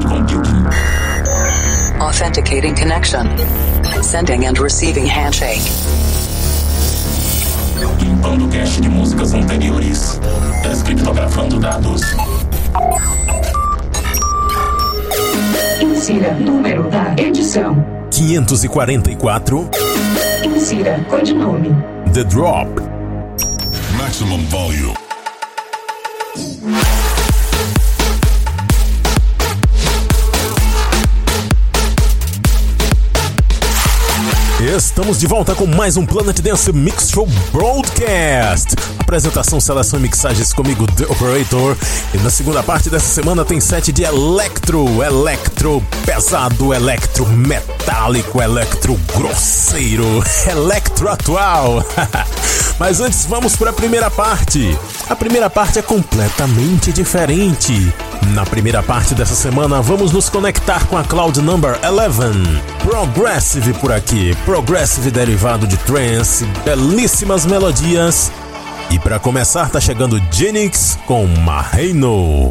cloud computing. Authenticating connection. Sending and receiving handshake. Limpando cache de músicas anteriores. Descriptografando dados. Insira número da edição. 544 Insira codinome. The Drop. Maximum volume. Estamos de volta com mais um Planet Dance Mix Show Broadcast. Apresentação, seleção e mixagens comigo, The Operator. E na segunda parte dessa semana tem set de electro, electro pesado, electro metálico, electro grosseiro, electro atual. Mas antes vamos para a primeira parte. A primeira parte é completamente diferente. Na primeira parte dessa semana, vamos nos conectar com a Cloud Number 11. Progressive por aqui, Progressive derivado de trance, belíssimas melodias. E para começar, tá chegando Genix com Marreino.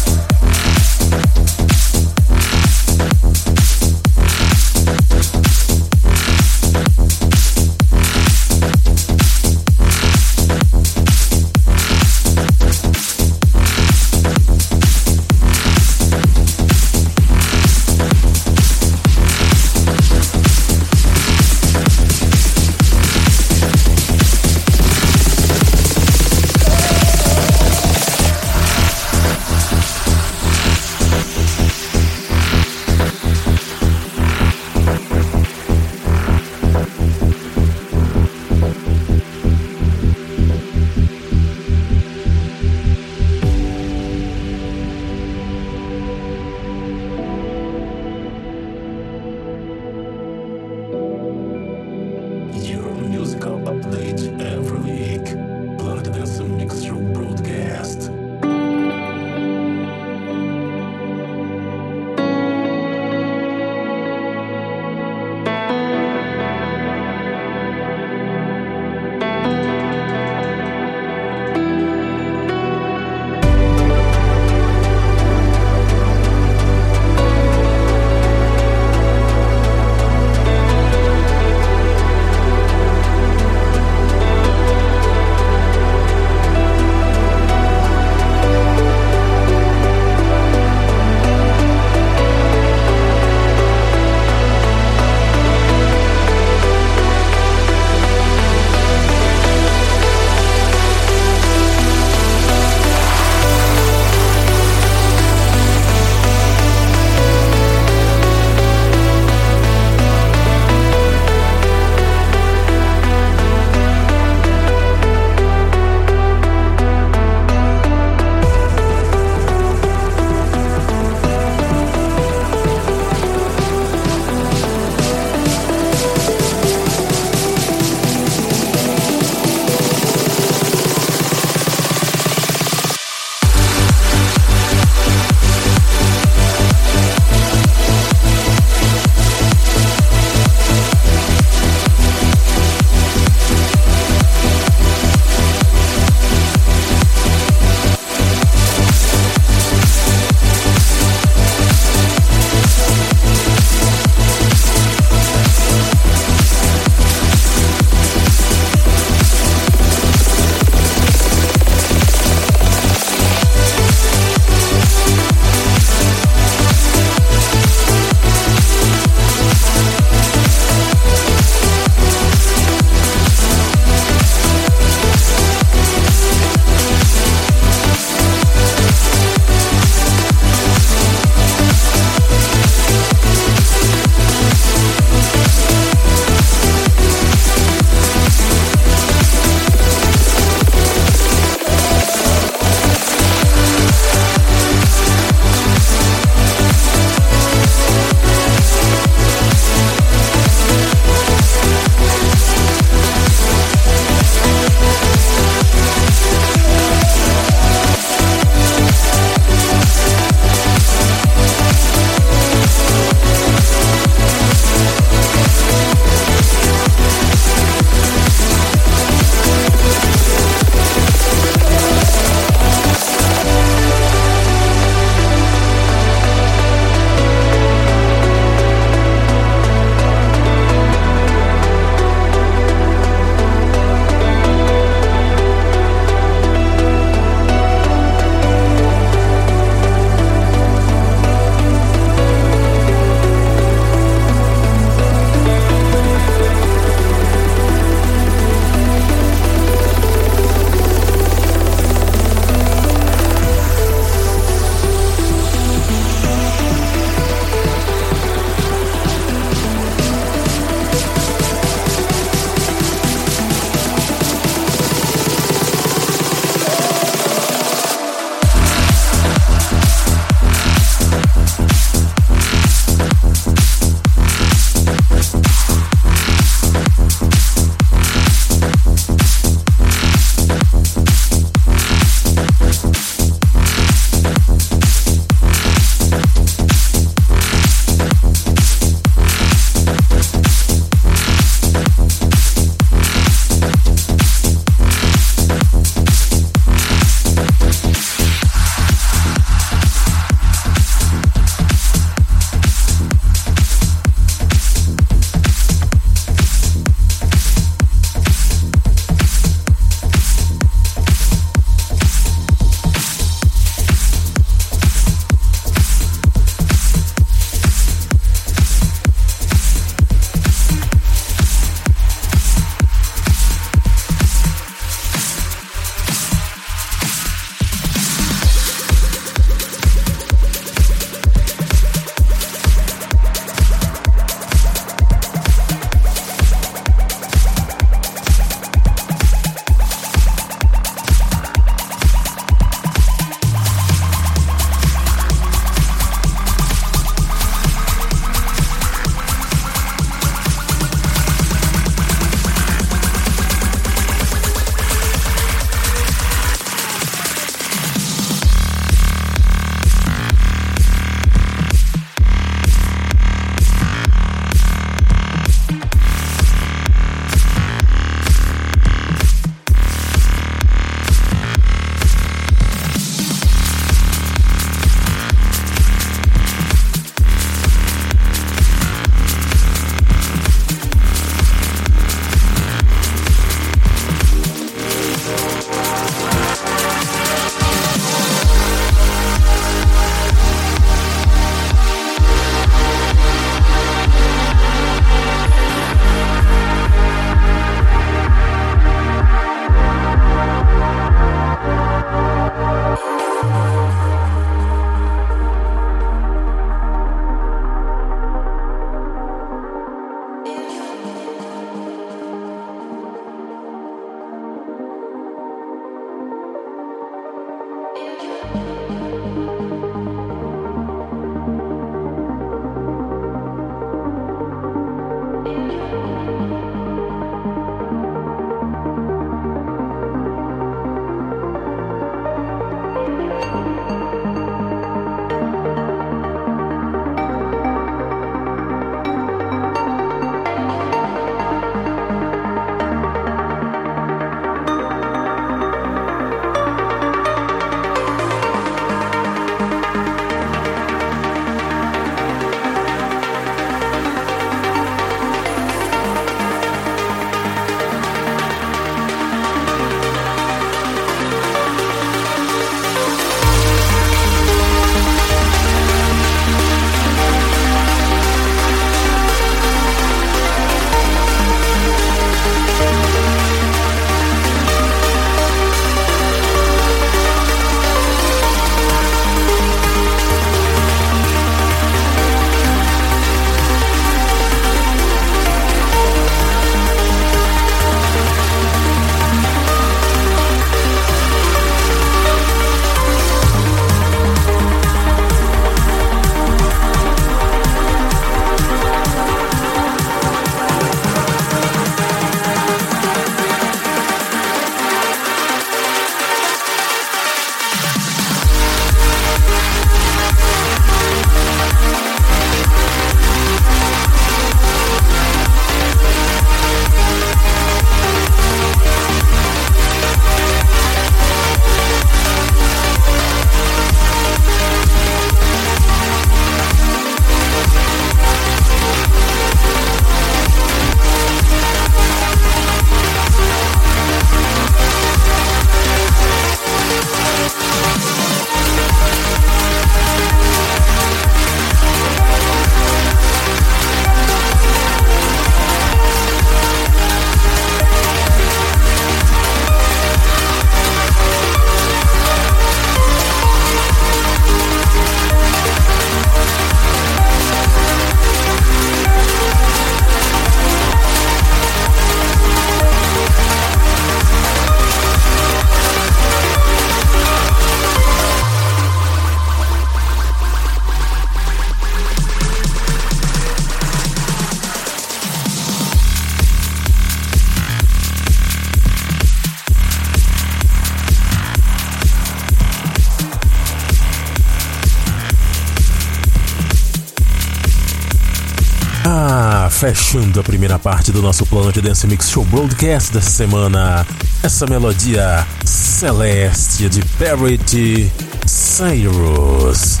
Fechando a primeira parte do nosso plano de Dance Mix Show Broadcast dessa semana. Essa melodia celeste de Parity Cyrus.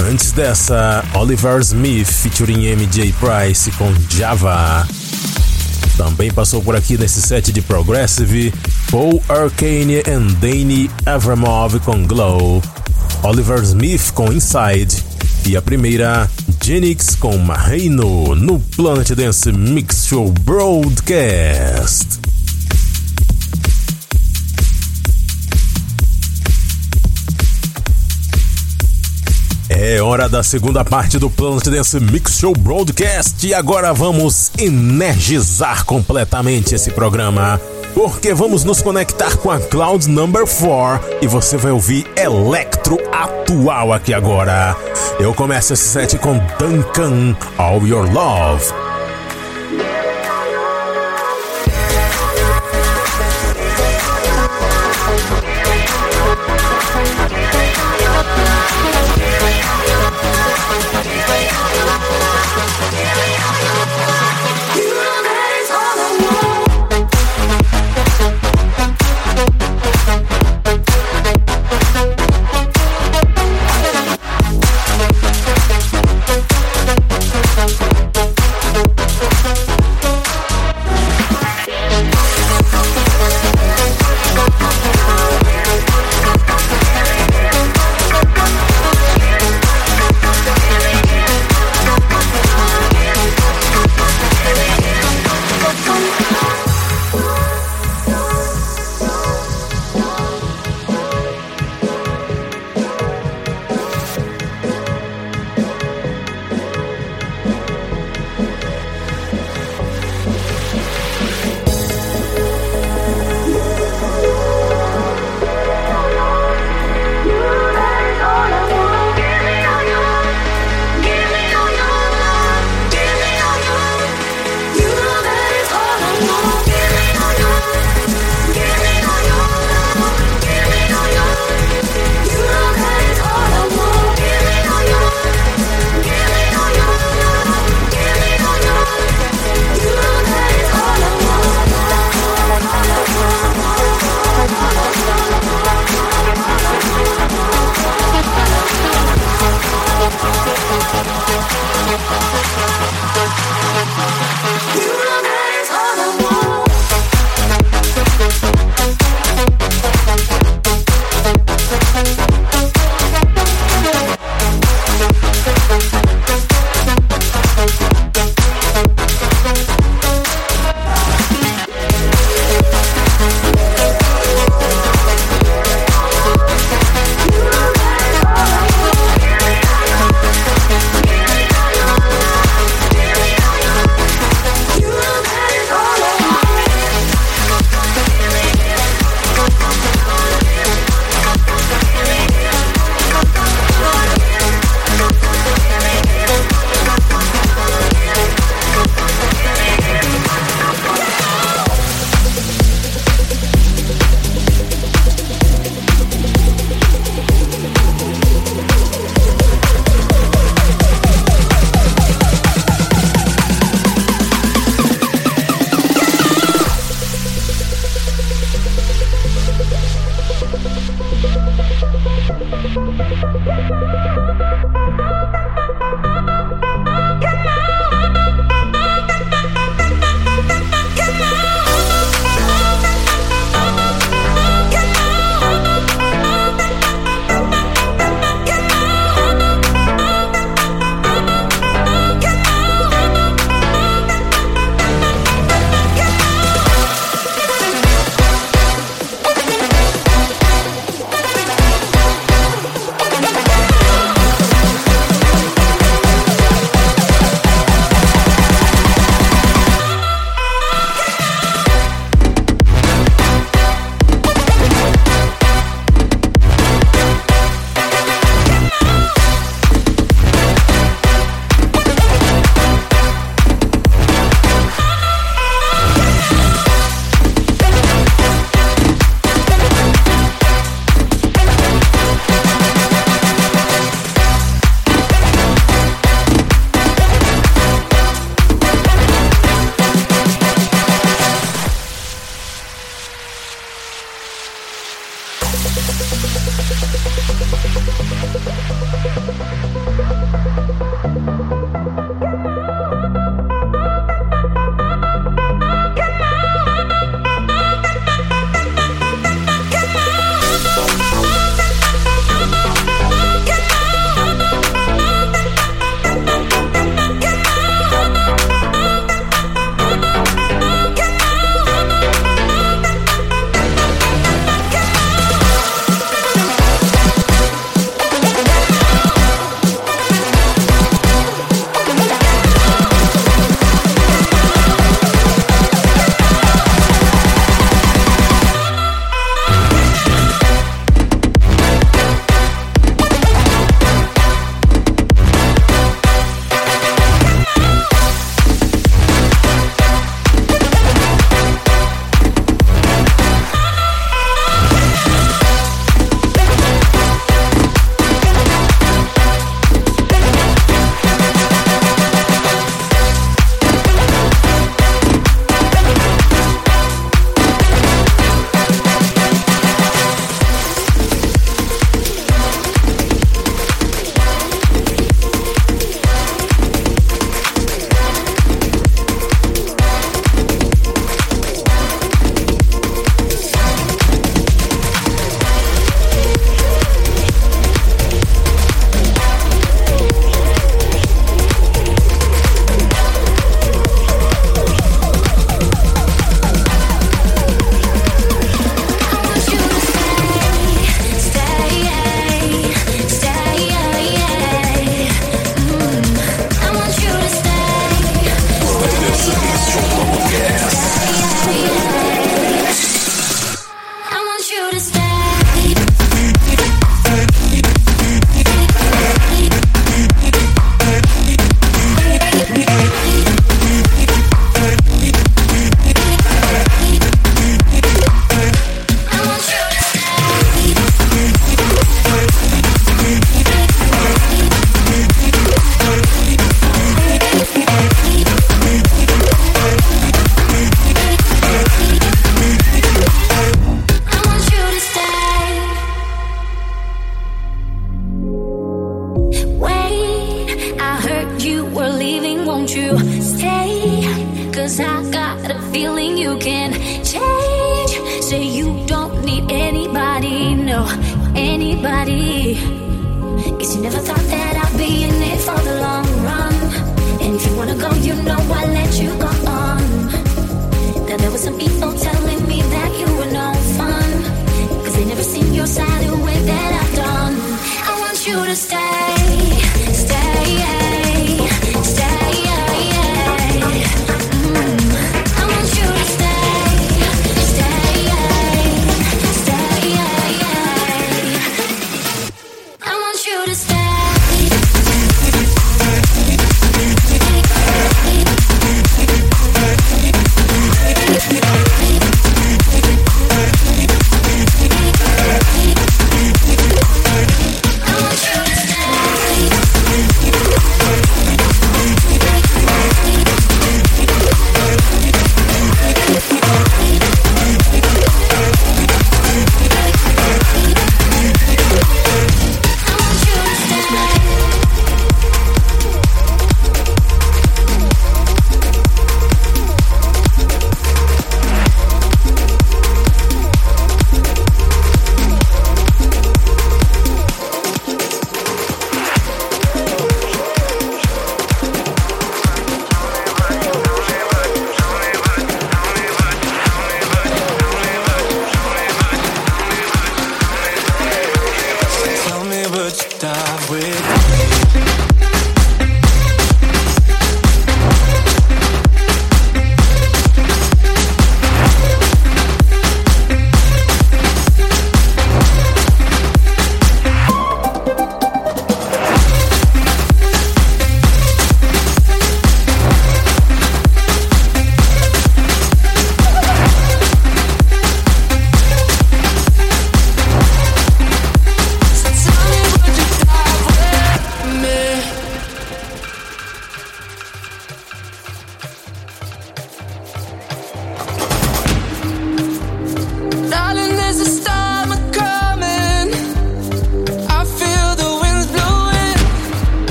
Antes dessa, Oliver Smith featuring MJ Price com Java. Também passou por aqui nesse set de Progressive, Paul Arcane and Danny Avramov com Glow, Oliver Smith com Inside e a primeira, Genix com Marreino no Planet Dance Mix Show Broadcast. É hora da segunda parte do Planet Dance Mix Show Broadcast e agora vamos energizar completamente esse programa. Porque vamos nos conectar com a Cloud Number 4 e você vai ouvir Electro atual aqui agora. Eu começo esse set com Duncan All Your Love.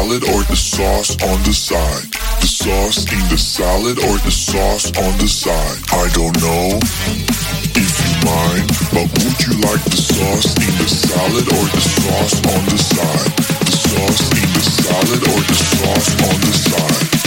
salad or the sauce on the side? The sauce in the salad or the sauce on the side? I don't know if you mind, but would you like the sauce in the salad or the sauce on the side? The sauce in the salad or the sauce on the side?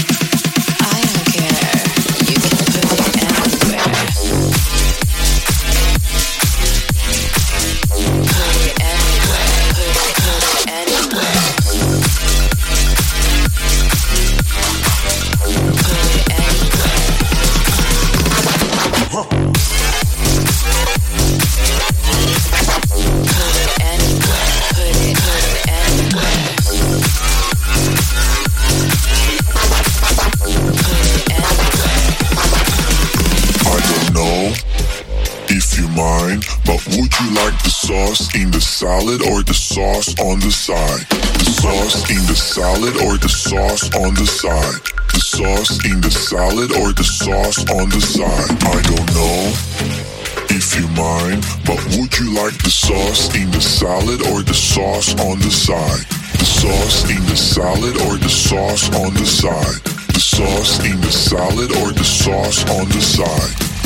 Salad or the sauce on the side? The sauce in the salad or the sauce on the side? The sauce in the salad or the sauce on the side? I don't know if you mind, but would you like the sauce in the salad or the sauce on the side? The sauce in the salad or the sauce on the side? The sauce in the salad or the sauce on the side?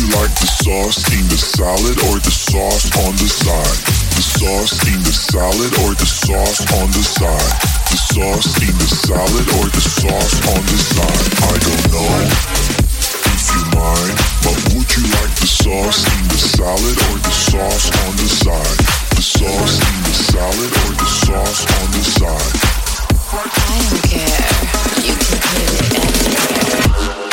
you like the sauce in the salad or the sauce on the side? The sauce in the salad or the sauce on the side? The sauce in the salad or the sauce on the side? I don't know if you mind, but would you like the sauce in the salad or the sauce on the side? The sauce in the salad or the sauce on the side? I don't care. You can put it anywhere.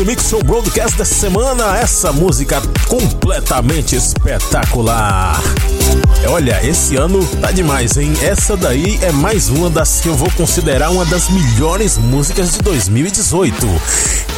Dance Mix Show Broadcast dessa semana. Essa música completamente espetacular. Olha, esse ano tá demais, hein? Essa daí é mais uma das que eu vou considerar uma das melhores músicas de 2018.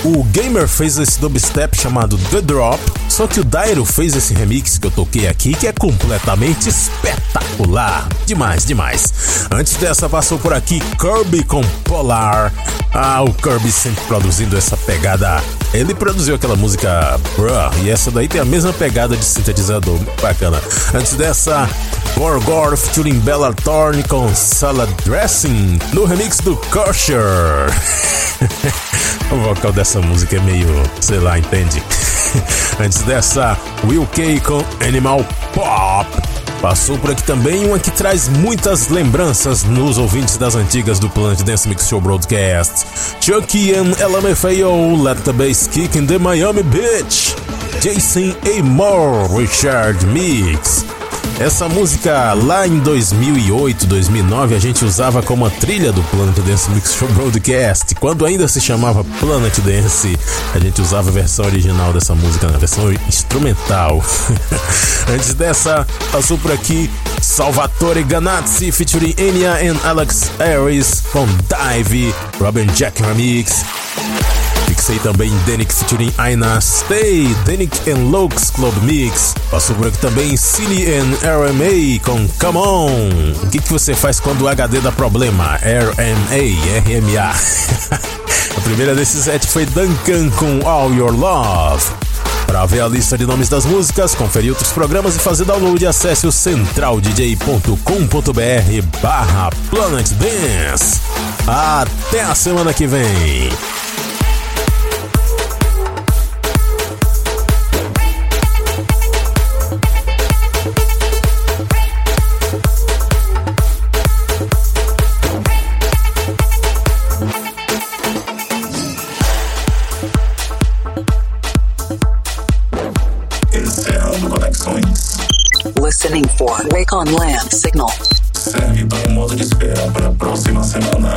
O Gamer fez esse dubstep chamado The Drop, só que o Dairo fez esse remix que eu toquei aqui, que é completamente espetacular. Demais, demais. Antes dessa, passou por aqui Kirby com Polar. Ah, o Kirby sempre produzindo essa pegada. Ele produziu aquela música Bruh, e essa daí tem a mesma pegada de sintetizador. Bacana. Antes dessa, Gorgor featuring Bella Thorne com Salad Dressing no remix do Kosher. o vocal dessa música é meio, sei lá, entende? Antes dessa, Will K com Animal Pop. Passou por aqui também uma que traz muitas lembranças nos ouvintes das antigas do Planet Dance Mix Show Broadcast. Chucky and LMFAO Let the Bass Kick in the Miami Beach. Jason A. Moore Richard Mix. Essa música lá em 2008, 2009 a gente usava como a trilha do Planet Dance Mix Show Broadcast. Quando ainda se chamava Planet Dance, a gente usava a versão original dessa música, na versão instrumental. Antes dessa, passou por aqui Salvatore Ganazzi featuring Enya and Alex Harris com Dive, Robin Jack Remix. Fixei também Denick featuring Aina Stay, Denick and Lux Club Mix. Passou por aqui também Cine and RMA com Come On. O que, que você faz quando o HD dá problema? RMA, RMA. a primeira desse set foi Duncan com All Your Love. Para ver a lista de nomes das músicas, conferir outros programas e fazer download, acesse o centraldj.com.br barra Planet Dance. Até a semana que vem. Listening for Wake on Land signal. Segue para o modo de espera para a próxima semana.